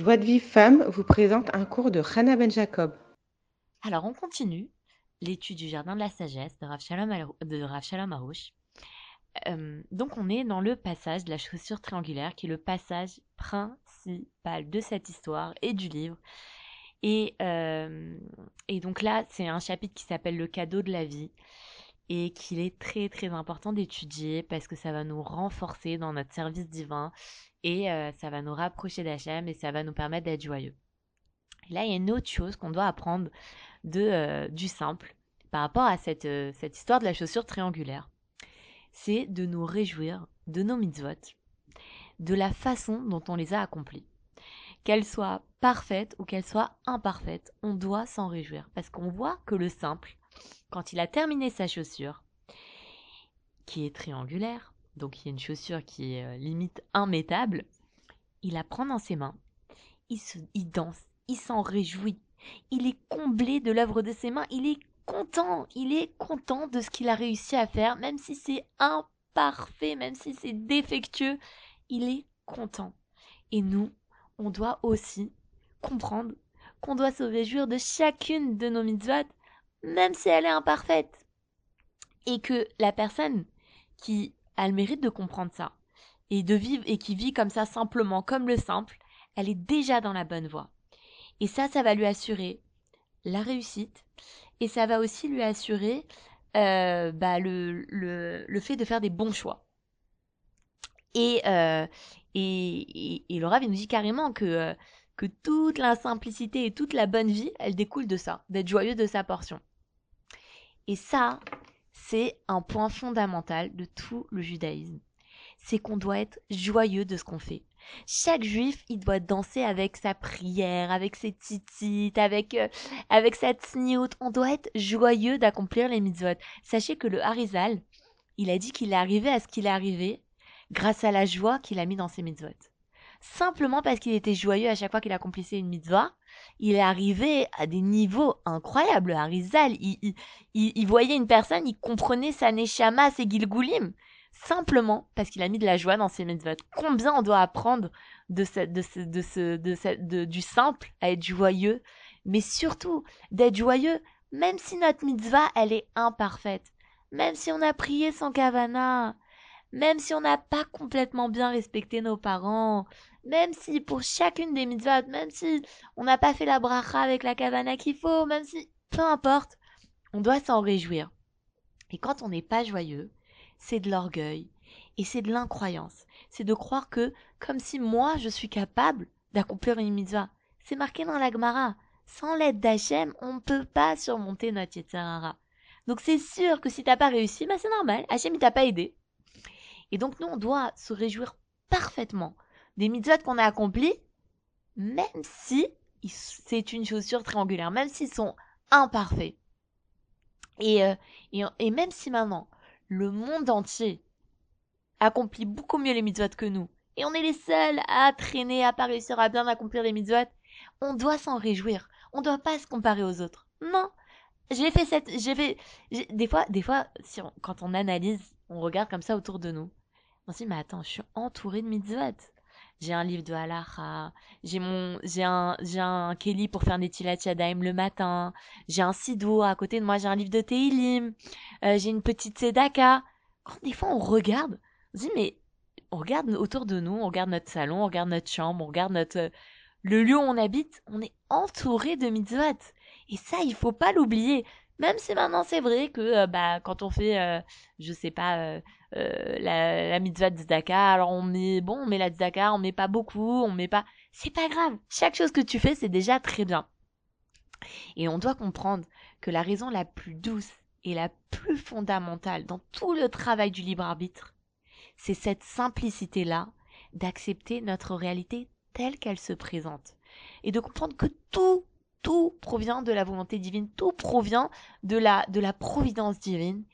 Joie de Vive Femme vous présente un cours de Hannah Ben Jacob. Alors, on continue l'étude du Jardin de la Sagesse de Rav Shalom, Al- de Aroush. Euh, donc, on est dans le passage de la chaussure triangulaire, qui est le passage principal de cette histoire et du livre. Et, euh, et donc là, c'est un chapitre qui s'appelle Le cadeau de la vie et qu'il est très très important d'étudier parce que ça va nous renforcer dans notre service divin et euh, ça va nous rapprocher d'Hachem et ça va nous permettre d'être joyeux. Là, il y a une autre chose qu'on doit apprendre de, euh, du simple par rapport à cette, euh, cette histoire de la chaussure triangulaire. C'est de nous réjouir de nos mitzvot, de la façon dont on les a accomplies. Qu'elles soient parfaites ou qu'elles soient imparfaites, on doit s'en réjouir parce qu'on voit que le simple, quand il a terminé sa chaussure, qui est triangulaire, donc il y a une chaussure qui est euh, limite immétable, il la prend dans ses mains, il, se, il danse, il s'en réjouit, il est comblé de l'œuvre de ses mains, il est content, il est content de ce qu'il a réussi à faire, même si c'est imparfait, même si c'est défectueux, il est content. Et nous, on doit aussi comprendre qu'on doit se réjouir de chacune de nos mitzvot, même si elle est imparfaite. Et que la personne qui a le mérite de comprendre ça, et de vivre, et qui vit comme ça simplement, comme le simple, elle est déjà dans la bonne voie. Et ça, ça va lui assurer la réussite, et ça va aussi lui assurer euh, bah, le, le, le fait de faire des bons choix. Et, euh, et, et, et il nous dit carrément que, euh, que toute la simplicité et toute la bonne vie, elle découle de ça, d'être joyeux de sa portion. Et ça, c'est un point fondamental de tout le judaïsme. C'est qu'on doit être joyeux de ce qu'on fait. Chaque juif, il doit danser avec sa prière, avec ses titites, avec, euh, avec sa tsniout. On doit être joyeux d'accomplir les mitzvot. Sachez que le Harizal, il a dit qu'il est arrivé à ce qu'il est arrivé grâce à la joie qu'il a mis dans ses mitzvot. Simplement parce qu'il était joyeux à chaque fois qu'il accomplissait une mitzvah, il est arrivé à des niveaux incroyables. Harizal, il, il, voyait une personne, il comprenait sa neshama, ses gilgoulim, simplement parce qu'il a mis de la joie dans ses mitzvot. Combien on doit apprendre de ce, de ce, de ce, de, du simple à être joyeux, mais surtout d'être joyeux même si notre mitzvah, elle est imparfaite. Même si on a prié sans kavana, même si on n'a pas complètement bien respecté nos parents, même si pour chacune des mitzvot, même si on n'a pas fait la bracha avec la kavana qu'il faut, même si, peu importe, on doit s'en réjouir. Et quand on n'est pas joyeux, c'est de l'orgueil et c'est de l'incroyance. C'est de croire que, comme si moi je suis capable d'accomplir une mitzvah. C'est marqué dans la Gemara. Sans l'aide d'Hachem, on ne peut pas surmonter notre Yetzirara. Donc c'est sûr que si t'as pas réussi, bah c'est normal. Hachem il t'a pas aidé. Et donc nous on doit se réjouir parfaitement des mitzvot qu'on a accomplis, même si c'est une chaussure triangulaire, même s'ils sont imparfaits. Et, euh, et, même si maintenant le monde entier accomplit beaucoup mieux les mitzvot que nous, et on est les seuls à traîner, à pas réussir à bien accomplir les mitzvot, on doit s'en réjouir. On ne doit pas se comparer aux autres. Non. J'ai fait cette, j'ai fait, des fois, des fois, quand on analyse, on regarde comme ça autour de nous. On se dit, mais attends, je suis entourée de mitzvot. J'ai un livre de halacha, j'ai mon, j'ai un, j'ai un Kelly pour faire des tilat yadayim le matin, j'ai un sidour à côté de moi, j'ai un livre de Teilim, euh, j'ai une petite sedaka. Quand des fois on regarde, on se dit, mais on regarde autour de nous, on regarde notre salon, on regarde notre chambre, on regarde notre, le lieu où on habite, on est entouré de mitzvot. Et ça, il faut pas l'oublier. Même si maintenant c'est vrai que euh, bah quand on fait, euh, je sais pas, euh, la, la mitzvah de tzedaka, alors on met bon, on met la tzedaka, on met pas beaucoup, on met pas, c'est pas grave. Chaque chose que tu fais, c'est déjà très bien. Et on doit comprendre que la raison la plus douce et la plus fondamentale dans tout le travail du libre arbitre, c'est cette simplicité là d'accepter notre réalité telle qu'elle se présente et de comprendre que tout tout provient de la volonté divine, tout provient de la, de la providence divine,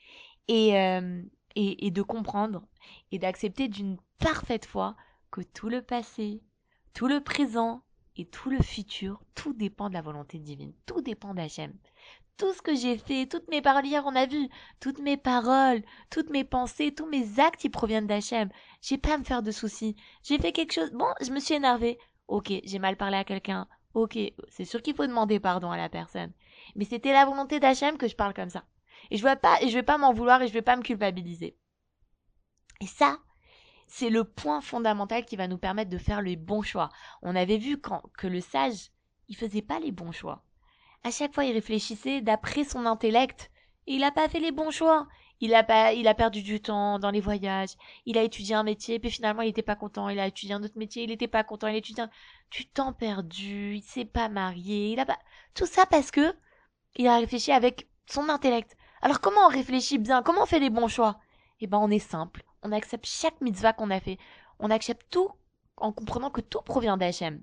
et, euh, et, et de comprendre et d'accepter d'une parfaite foi que tout le passé, tout le présent et tout le futur, tout dépend de la volonté divine, tout dépend d'Hachem. Tout ce que j'ai fait, toutes mes paroles, hier on a vu, toutes mes paroles, toutes mes pensées, tous mes actes, ils proviennent d'Hachem. J'ai pas à me faire de soucis. J'ai fait quelque chose, bon, je me suis énervée. Ok, j'ai mal parlé à quelqu'un. Ok, c'est sûr qu'il faut demander pardon à la personne. Mais c'était la volonté d'Hachem que je parle comme ça. Et je vais vais pas m'en vouloir et je vais pas me culpabiliser. Et ça, c'est le point fondamental qui va nous permettre de faire les bons choix. On avait vu quand, que le sage, il faisait pas les bons choix. À chaque fois, il réfléchissait d'après son intellect. Et il n'a pas fait les bons choix. Il a pas, il a perdu du temps dans les voyages. Il a étudié un métier, puis finalement il n'était pas content. Il a étudié un autre métier, il n'était pas content. Il a étudié un... du temps perdu. Il s'est pas marié. Il a pas tout ça parce que il a réfléchi avec son intellect. Alors comment on réfléchit bien? Comment on fait les bons choix? Eh ben on est simple. On accepte chaque mitzvah qu'on a fait. On accepte tout en comprenant que tout provient d'Hachem.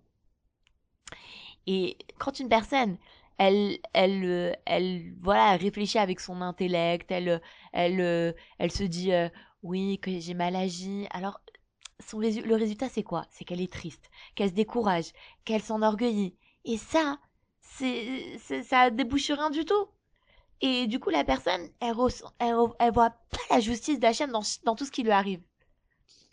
Et quand une personne elle, elle, euh, elle, voilà, réfléchit avec son intellect, elle, elle, euh, elle se dit, euh, oui, que j'ai mal agi. Alors, son le résultat, c'est quoi? C'est qu'elle est triste, qu'elle se décourage, qu'elle s'enorgueillit. Et ça, c'est, ça débouche rien du tout. Et du coup, la personne, elle, elle, elle voit pas la justice d'Hachem dans, dans tout ce qui lui arrive.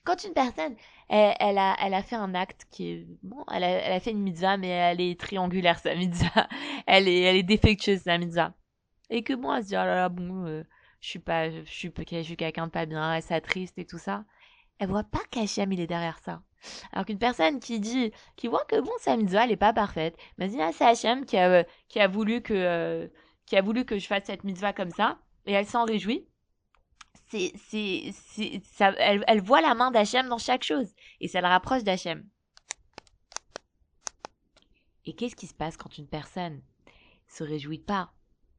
Quand une personne, elle, a, fait un acte qui est bon, elle a, fait une mitzvah, mais elle est triangulaire sa mitzvah, elle est, elle est défectueuse sa mitzvah, et que bon, elle se dit oh là là bon, euh, je suis pas, je suis, je suis quelqu'un de pas bien, elle s'attriste et tout ça, elle voit pas qu'Hachem il est derrière ça. Alors qu'une personne qui dit, qui voit que bon sa mitzvah elle est pas parfaite, mais dit ah c'est Hachem qui a, qui a voulu que, euh, qui a voulu que je fasse cette mitzvah comme ça, et elle s'en réjouit c'est, c'est, c'est, ça, elle, elle voit la main d'Hachem dans chaque chose et ça la rapproche d'Hachem. Et qu'est-ce qui se passe quand une personne se réjouit pas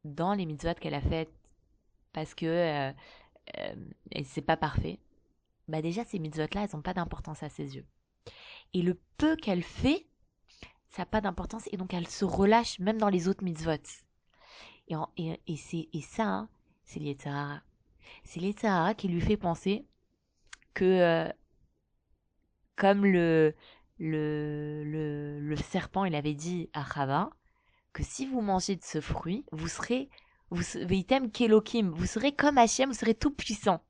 dans les mitzvot qu'elle a faites? Parce que euh, euh, c'est pas parfait Bah déjà ces mitzvot là, elles ont pas d'importance à ses yeux. Et le peu qu'elle fait, ça n'a pas d'importance et donc elle se relâche même dans les autres mitzvot. Et, c'est, ça, hein, c'est l'Yetzirah c'est l'Etzahara qui lui fait penser que euh, comme le, le, le, le, serpent il avait dit à Chava que si vous mangez de ce fruit, vous serez vous kelokim, vous serez comme Hachem, vous serez tout puissant.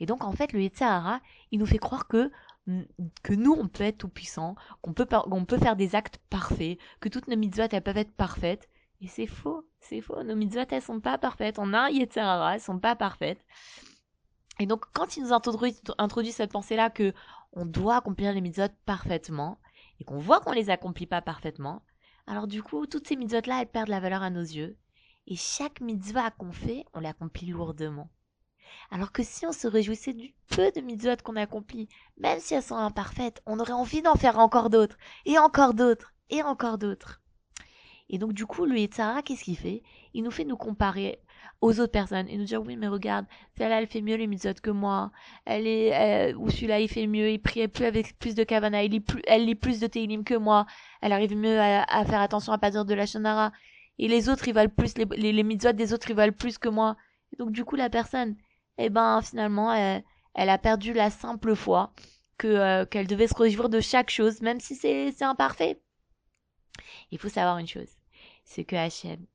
Et donc en fait le Yetzahara, il nous fait croire que que nous on peut être tout puissant, qu'on peut on peut faire des actes parfaits, que toutes nos mitzvot elles peuvent être parfaites et c'est faux, c'est faux. Nos mitzvot, elles sont pas parfaites. On a un Yetzirara, elles sont pas parfaites. Et donc, quand il nous introduit, cette pensée-là que on doit accomplir les mitzvot parfaitement, et qu'on voit qu'on les accomplit pas parfaitement, alors du coup, toutes ces mitzvot-là, elles perdent la valeur à nos yeux. Et chaque mitzvah qu'on fait, on l'accomplit lourdement. Alors que si on se réjouissait du peu de mitzvot qu'on accomplit, même si elles sont imparfaites, on aurait envie d'en faire encore d'autres, et encore d'autres, et encore d'autres. Et donc, du coup, le Yetzara, qu'est-ce qu'il fait? Il nous fait nous comparer aux autres personnes. Et nous dire oui mais regarde celle-là elle fait mieux les mitzvot que moi. Elle est ou celui-là il fait mieux il prie plus avec plus de kavana lit plus elle lit plus de teilim que moi. Elle arrive mieux à, faire attention à pas dire de la shonara et les autres ils valent plus les, les, mitzvot des autres ils valent plus que moi et donc du coup la personne eh ben finalement elle, elle a perdu la simple foi que euh, qu'elle devait se réjouir de chaque chose même si c'est c'est imparfait il faut savoir une chose c'est que Hachem,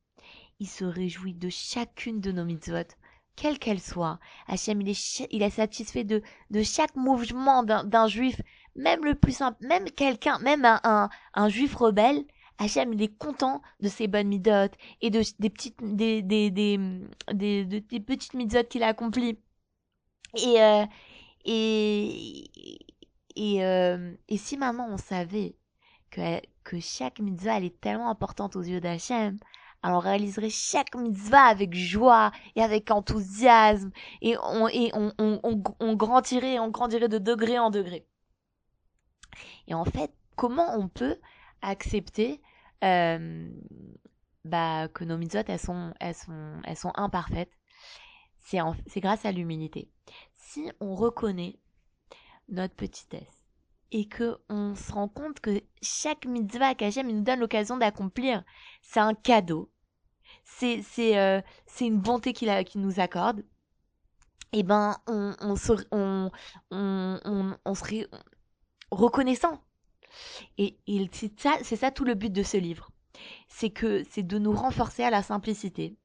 il se réjouit de chacune de nos mitzvot, quelle qu'elle soit. Hachem, il est, il est satisfait de, de chaque mouvement d'un juif, même le plus simple, même quelqu'un, même un, un, juif rebelle. Hachem, il est content de ses bonnes mitzvot et de, des petites, des, des, des, des, petites mitzvot qu'il a accomplies. Et, euh, et, et, euh, et si maintenant on savait que, que chaque mitzvah elle est tellement importante aux yeux d'Hachem, alors on réaliserait chaque mitzvah avec joie et avec enthousiasme et on, et on, on, on, grandirait, on grandirait de degré en degré. Et en fait, comment on peut accepter euh, bah, que nos mitzvot elles sont, elles sont, elles sont imparfaites C'est grâce à l'humilité. Si on reconnaît notre petitesse, et que on se rend compte que chaque mitzvah qu'Hachem nous donne l'occasion d'accomplir, c'est un cadeau. C'est euh, une bonté qu'il qu'il nous accorde. Eh ben on, serait reconnaissant. Et, c'est ça ça tout le but de ce livre. C'est que c'est de nous renforcer à la simplicité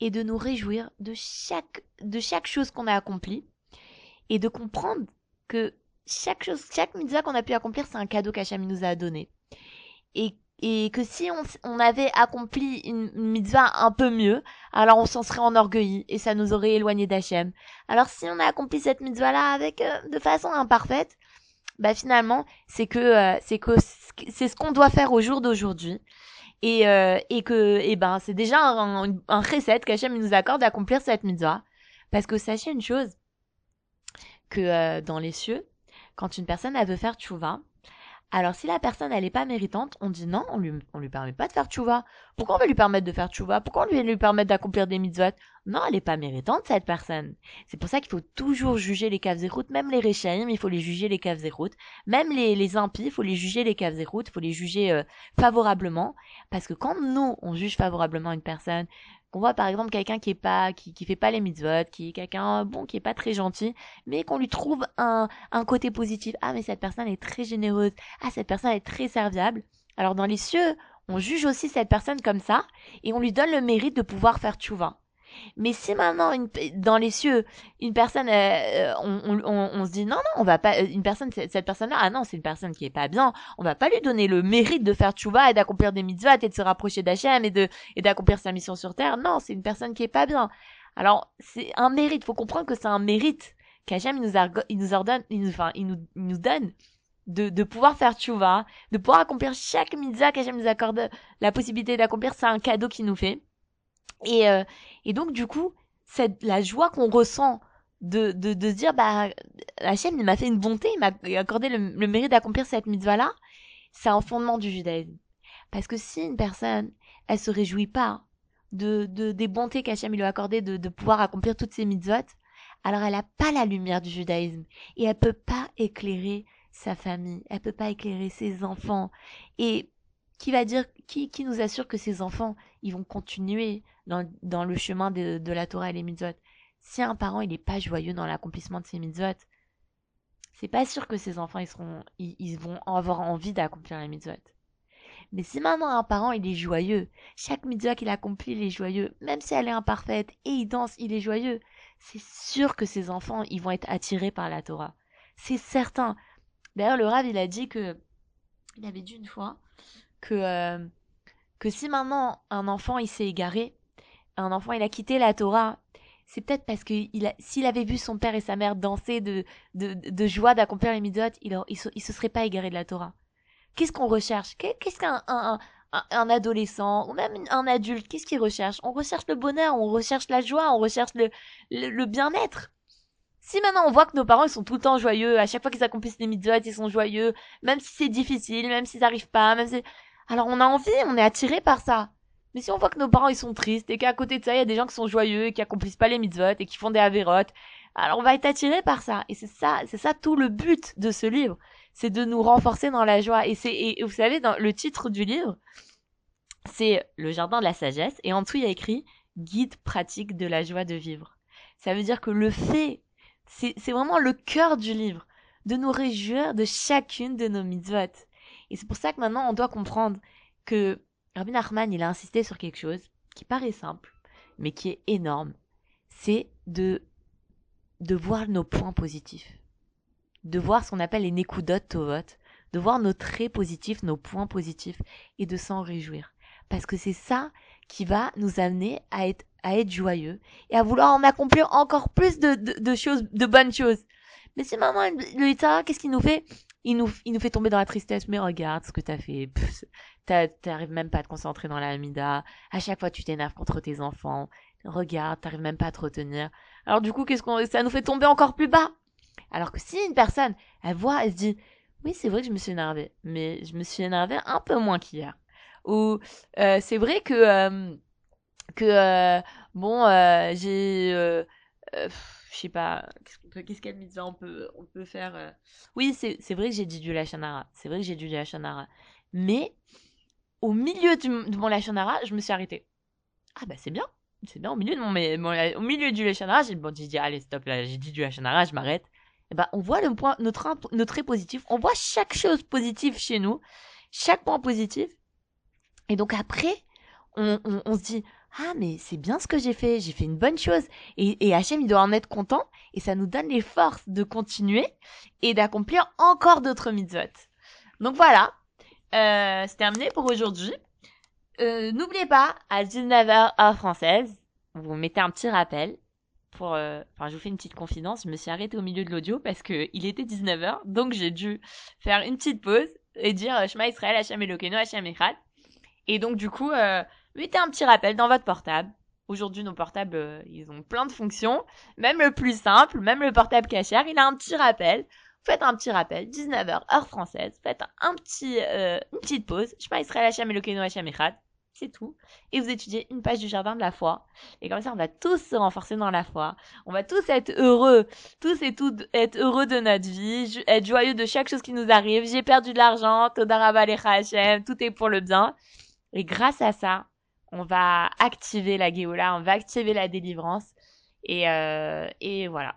et de nous réjouir de chaque de chaque chose qu'on a accomplie et de comprendre que chaque chose, chaque mitzvah qu'on a pu accomplir, c'est un cadeau qu'Hachem nous a donné. et, et que si on, on avait accompli une, une mitzvah un peu mieux, alors on s'en serait enorgueilli et ça nous aurait éloigné d'Hachem. Alors si on a accompli cette mitzvah-là avec euh, de façon imparfaite, bah finalement c'est que euh, c'est que c'est ce qu'on doit faire au jour d'aujourd'hui. Et euh, et que et ben c'est déjà un, un recette qu'Hachem nous accorde d'accomplir cette mitzvah. Parce que sachez une chose que euh, dans les cieux quand une personne elle veut faire tchouva alors si la personne elle est pas méritante on dit non on lui on lui permet pas de faire tchouva. Pourquoi on va lui permettre de faire tchouva? Pourquoi on lui lui permettre d'accomplir des mitzvot? Non elle est pas méritante cette personne. C'est pour ça qu'il faut toujours juger les caves routes même les réchaïm il faut les juger les caves routes. Même les les impies il faut les juger les caves routes il faut les juger euh, favorablement. Parce que quand nous on juge favorablement une personne qu'on voit par exemple quelqu'un qui est pas qui, qui fait pas les mitzvot, qui est quelqu'un bon qui est pas très gentil, mais qu'on lui trouve un un côté positif. Ah mais cette personne est très généreuse. Ah cette personne est très serviable. Alors dans les cieux, on juge aussi cette personne comme ça et on lui donne le mérite de pouvoir faire tchouva. Mais si maintenant une, dans les cieux une personne euh, on, on, on, on, se dit non non on va pas une personne cette personne là ah non c'est une personne qui est pas bien on va pas lui donner le mérite de faire tchouva et d'accomplir des mitzvahs et de se rapprocher d'Hachem et de et d'accomplir sa mission sur terre. Non c'est une personne qui est pas bien. Alors c'est un mérite. Faut comprendre que c'est un mérite qu'Hachem il nous il nous ordonne il nous enfin il nous il nous donne de, de pouvoir faire tchouva, de pouvoir accomplir chaque mitzvah qu'Hachem nous accorde la possibilité d'accomplir, c'est un cadeau qu'il nous fait. Et, euh, et donc, du coup, c'est la joie qu'on ressent de, de, de se dire, bah, Hachem, il m'a fait une bonté, il m'a accordé le, le mérite d'accomplir cette mitzvah-là, c'est un fondement du judaïsme. Parce que si une personne, elle se réjouit pas de, de des bontés qu'Hachem lui a accordé de, de pouvoir accomplir toutes ces mitzvot, alors elle a pas la lumière du judaïsme et elle peut pas éclairer sa famille, elle peut pas éclairer ses enfants. Et qui va dire, qui, qui nous assure que ces enfants, ils vont continuer dans, dans le chemin de, de la Torah et les mitzvot? Si un parent, il n'est pas joyeux dans l'accomplissement de ses mitzvot, c'est pas sûr que ses enfants, ils seront, ils, ils vont avoir envie d'accomplir les mitzvot. Mais si maintenant un parent, il est joyeux, chaque mitzvah qu'il accomplit, il est joyeux, même si elle est imparfaite, et il danse, il est joyeux, c'est sûr que ses enfants, ils vont être attirés par la Torah. C'est certain. D'ailleurs, le Rav, il a dit que, il avait dit une fois, que, euh, que si maintenant un enfant, il s'est égaré, un enfant, il a quitté la Torah, c'est peut-être parce que s'il avait vu son père et sa mère danser de, de, de joie d'accomplir les mitzvot, il, il, se, serait pas égaré de la Torah. Qu'est-ce qu'on recherche? Qu'est-ce qu'un un, adolescent ou même un adulte, qu'est-ce qu'il recherche? On recherche le bonheur, on recherche la joie, on recherche le, le, bien-être. Si maintenant on voit que nos parents ils sont tout le temps joyeux, à chaque fois qu'ils accomplissent les mitzvot, ils sont joyeux, même si c'est difficile, même s'ils n'arrivent pas, même si... Alors on a envie, on est attiré par ça. Mais si on voit que nos parents ils sont tristes et qu'à côté de ça il y a des gens qui sont joyeux et qui accomplissent pas les mitzvot et qui font des avérotes, alors on va être attiré par ça. Et c'est ça, c'est ça tout le but de ce livre, c'est de nous renforcer dans la joie. Et c'est, et vous savez, dans le titre du livre, c'est le jardin de la sagesse et en dessous il y a écrit guide pratique de la joie de vivre. Ça veut dire que le fait, c'est, c'est vraiment le cœur du livre, de nous réjouir de chacune de nos mitzvot. Et c'est pour ça que maintenant on doit comprendre que Rabbi Nachman, il a insisté sur quelque chose qui paraît simple, mais qui est énorme. C'est de, de voir nos points positifs. De voir ce qu'on appelle les nekudot tovot. De voir nos traits positifs, nos points positifs, et de s'en réjouir. Parce que c'est ça qui va nous amener à être, joyeux et à vouloir en accomplir encore plus de, de choses, de bonnes choses. Mais c'est maintenant le Yitzhara, qu'est-ce qu'il nous fait? Il nous, il nous fait tomber dans la tristesse. Mais regarde ce que t'as fait. T'arrives même pas à te concentrer dans la Hamida. À chaque fois, tu t'énerves contre tes enfants. Regarde, t'arrives même pas à te retenir. Alors du coup, qu'est-ce qu'on, ça nous fait tomber encore plus bas. Alors que si une personne, elle voit, elle se dit, oui, c'est vrai que je me suis énervée, mais je me suis énervée un peu moins qu'hier. Ou euh, c'est vrai que euh, que euh, bon, euh, j'ai euh, je sais pas, qu'est-ce qu'elle mitzvah on peut, on peut faire euh... Oui, c'est vrai que j'ai dit du Lachanara. C'est vrai que j'ai dit du Lachanara. Mais, au milieu de mon Lachanara, je me suis arrêtée. Ah bah c'est bien. C'est bien, au milieu de mon, mon au milieu du Lachanara, j'ai bon, dit, allez, stop, là, j'ai dit du Lachanara, je m'arrête. Et bah, on voit le point, notre, notre trait positif. On voit chaque chose positive chez nous. Chaque point positif. Et donc après, on, on se dit, ah mais c'est bien ce que j'ai fait, j'ai fait une bonne chose. Et, et il doit en être content, et ça nous donne les forces de continuer et d'accomplir encore d'autres mitzvot. Donc voilà, euh, c'est terminé pour aujourd'hui. Euh, N'oubliez pas, à 19h heure française, vous mettez un petit rappel. Pour, euh, enfin, je vous fais une petite confidence, je me suis arrêtée au milieu de l'audio parce que il était 19h, donc j'ai dû faire une petite pause et dire euh, Shema Israël, Hachem Elokeinu, Hachem Echad. Et donc du coup, euh, mettez un petit rappel dans votre portable. Aujourd'hui, nos portables, euh, ils ont plein de fonctions. Même le plus simple, même le portable cachère, il a un petit rappel. Faites un petit rappel, 19h, heure française. Faites un petit, euh, une petite pause. Israël, Hachem Elokeinu, Hachem Echad. C'est tout. Et vous étudiez une page du jardin de la foi. Et comme ça, on va tous se renforcer dans la foi. On va tous être heureux. Tous et toutes être heureux de notre vie. Être joyeux de chaque chose qui nous arrive. J'ai perdu de l'argent. Todaraba Hachem. Tout est pour le bien. Et grâce à ça, on va activer la Géola. On va activer la délivrance. Et, euh, et voilà.